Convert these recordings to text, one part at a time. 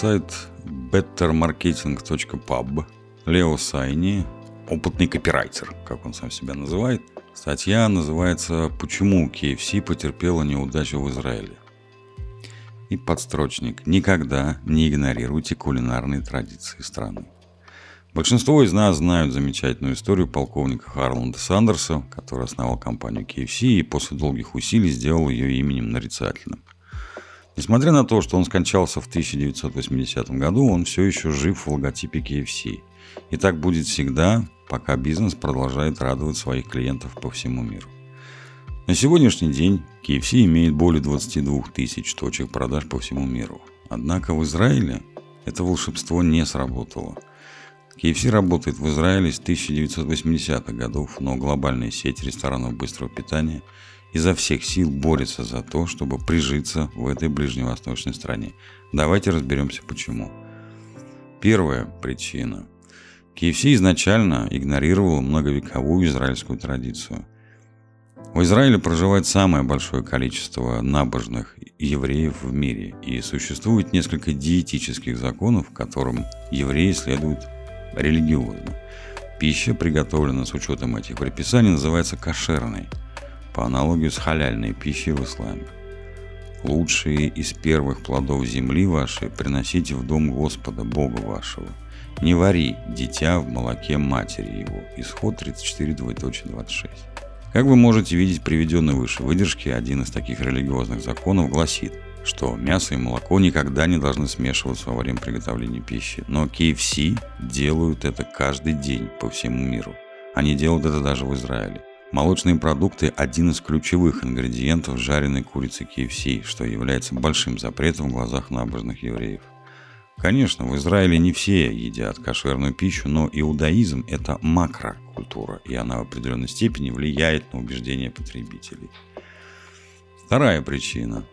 сайт bettermarketing.pub. Лео Сайни, опытный копирайтер, как он сам себя называет. Статья называется «Почему KFC потерпела неудачу в Израиле?» И подстрочник «Никогда не игнорируйте кулинарные традиции страны». Большинство из нас знают замечательную историю полковника Харланда Сандерса, который основал компанию KFC и после долгих усилий сделал ее именем нарицательным. Несмотря на то, что он скончался в 1980 году, он все еще жив в логотипе KFC. И так будет всегда, пока бизнес продолжает радовать своих клиентов по всему миру. На сегодняшний день KFC имеет более 22 тысяч точек продаж по всему миру. Однако в Израиле это волшебство не сработало – KFC работает в Израиле с 1980-х годов, но глобальная сеть ресторанов быстрого питания изо всех сил борется за то, чтобы прижиться в этой ближневосточной стране. Давайте разберемся почему. Первая причина. KFC изначально игнорировал многовековую израильскую традицию. В Израиле проживает самое большое количество набожных евреев в мире, и существует несколько диетических законов, которым евреи следуют религиозно. Пища, приготовленная с учетом этих предписаний, называется кошерной, по аналогии с халяльной пищей в исламе. Лучшие из первых плодов земли вашей приносите в дом Господа, Бога вашего. Не вари дитя в молоке матери его. Исход 34, 26. Как вы можете видеть, приведенный выше выдержки, один из таких религиозных законов гласит – что мясо и молоко никогда не должны смешиваться во время приготовления пищи. Но KFC делают это каждый день по всему миру. Они делают это даже в Израиле. Молочные продукты – один из ключевых ингредиентов жареной курицы KFC, что является большим запретом в глазах набожных евреев. Конечно, в Израиле не все едят кошерную пищу, но иудаизм – это макрокультура, и она в определенной степени влияет на убеждения потребителей. Вторая причина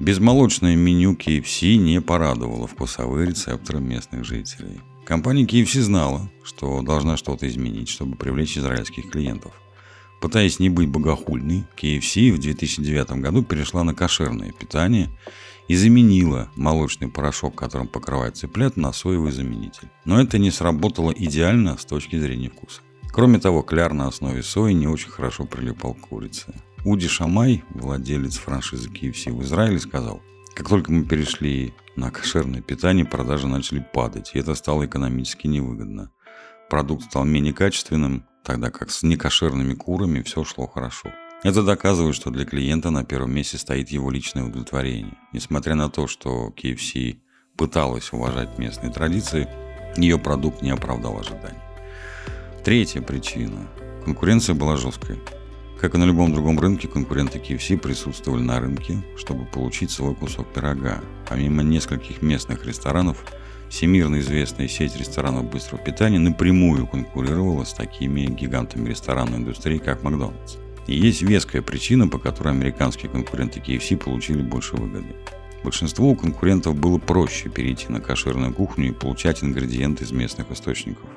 Безмолочное меню KFC не порадовало вкусовые рецепторы местных жителей. Компания KFC знала, что должна что-то изменить, чтобы привлечь израильских клиентов. Пытаясь не быть богохульной, KFC в 2009 году перешла на кошерное питание и заменила молочный порошок, которым покрывают цыплят, на соевый заменитель. Но это не сработало идеально с точки зрения вкуса. Кроме того, кляр на основе сои не очень хорошо прилипал к курице. Уди Шамай, владелец франшизы KFC в Израиле, сказал, как только мы перешли на кошерное питание, продажи начали падать, и это стало экономически невыгодно. Продукт стал менее качественным, тогда как с некошерными курами все шло хорошо. Это доказывает, что для клиента на первом месте стоит его личное удовлетворение. Несмотря на то, что KFC пыталась уважать местные традиции, ее продукт не оправдал ожиданий. Третья причина. Конкуренция была жесткой. Как и на любом другом рынке, конкуренты KFC присутствовали на рынке, чтобы получить свой кусок пирога. Помимо нескольких местных ресторанов, всемирно известная сеть ресторанов быстрого питания напрямую конкурировала с такими гигантами ресторанной индустрии, как Макдональдс. И есть веская причина, по которой американские конкуренты KFC получили больше выгоды. Большинству конкурентов было проще перейти на кошерную кухню и получать ингредиенты из местных источников.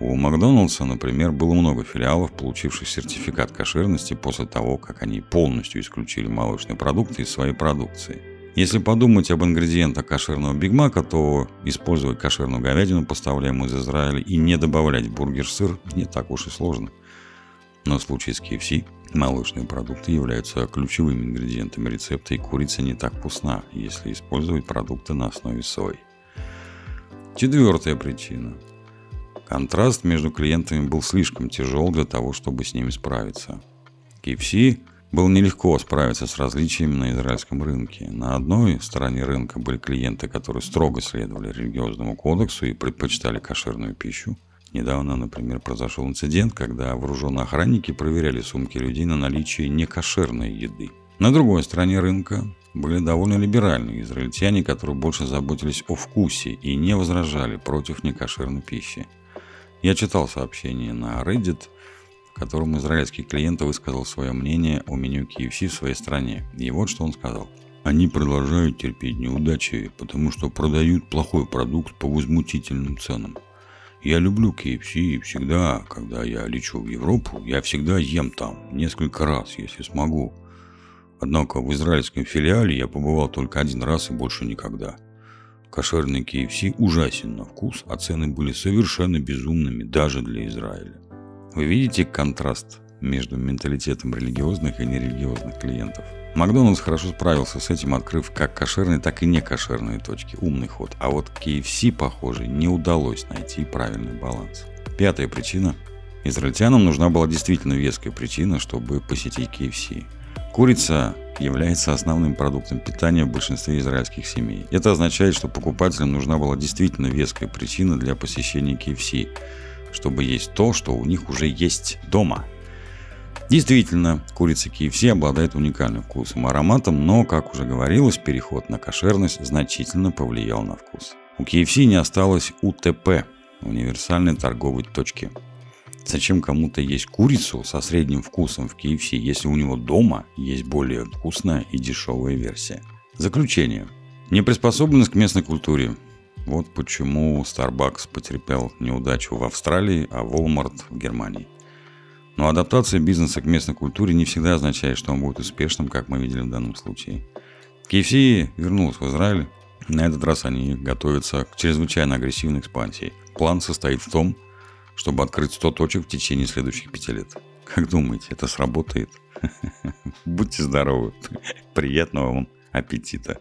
У Макдоналдса, например, было много филиалов, получивших сертификат кошерности после того, как они полностью исключили молочные продукты из своей продукции. Если подумать об ингредиентах кошерного Биг Мака, то использовать кошерную говядину, поставляемую из Израиля, и не добавлять в бургер сыр не так уж и сложно. Но в случае с KFC молочные продукты являются ключевыми ингредиентами рецепта, и курица не так вкусна, если использовать продукты на основе сои. Четвертая причина – Контраст между клиентами был слишком тяжел для того, чтобы с ними справиться. KFC было нелегко справиться с различиями на израильском рынке. На одной стороне рынка были клиенты, которые строго следовали религиозному кодексу и предпочитали кошерную пищу. Недавно, например, произошел инцидент, когда вооруженные охранники проверяли сумки людей на наличие некошерной еды. На другой стороне рынка были довольно либеральные израильтяне, которые больше заботились о вкусе и не возражали против некошерной пищи. Я читал сообщение на Reddit, в котором израильский клиент высказал свое мнение о меню KFC в своей стране. И вот что он сказал. Они продолжают терпеть неудачи, потому что продают плохой продукт по возмутительным ценам. Я люблю KFC и всегда, когда я лечу в Европу, я всегда ем там несколько раз, если смогу. Однако в израильском филиале я побывал только один раз и больше никогда. Кошерный KFC ужасен на вкус, а цены были совершенно безумными даже для Израиля. Вы видите контраст между менталитетом религиозных и нерелигиозных клиентов? Макдональдс хорошо справился с этим, открыв как кошерные, так и некошерные точки. Умный ход. А вот KFC, похоже, не удалось найти правильный баланс. Пятая причина. Израильтянам нужна была действительно веская причина, чтобы посетить KFC. Курица является основным продуктом питания в большинстве израильских семей. Это означает, что покупателям нужна была действительно веская причина для посещения KFC, чтобы есть то, что у них уже есть дома. Действительно, курица KFC обладает уникальным вкусом и ароматом, но, как уже говорилось, переход на кошерность значительно повлиял на вкус. У KFC не осталось УТП – универсальной торговой точки. Зачем кому-то есть курицу со средним вкусом в KFC, если у него дома есть более вкусная и дешевая версия? Заключение. Неприспособленность к местной культуре. Вот почему Starbucks потерпел неудачу в Австралии, а Walmart в Германии. Но адаптация бизнеса к местной культуре не всегда означает, что он будет успешным, как мы видели в данном случае. KFC вернулся в Израиль. На этот раз они готовятся к чрезвычайно агрессивной экспансии. План состоит в том, чтобы открыть 100 точек в течение следующих пяти лет. Как думаете, это сработает? Будьте здоровы. Приятного вам аппетита.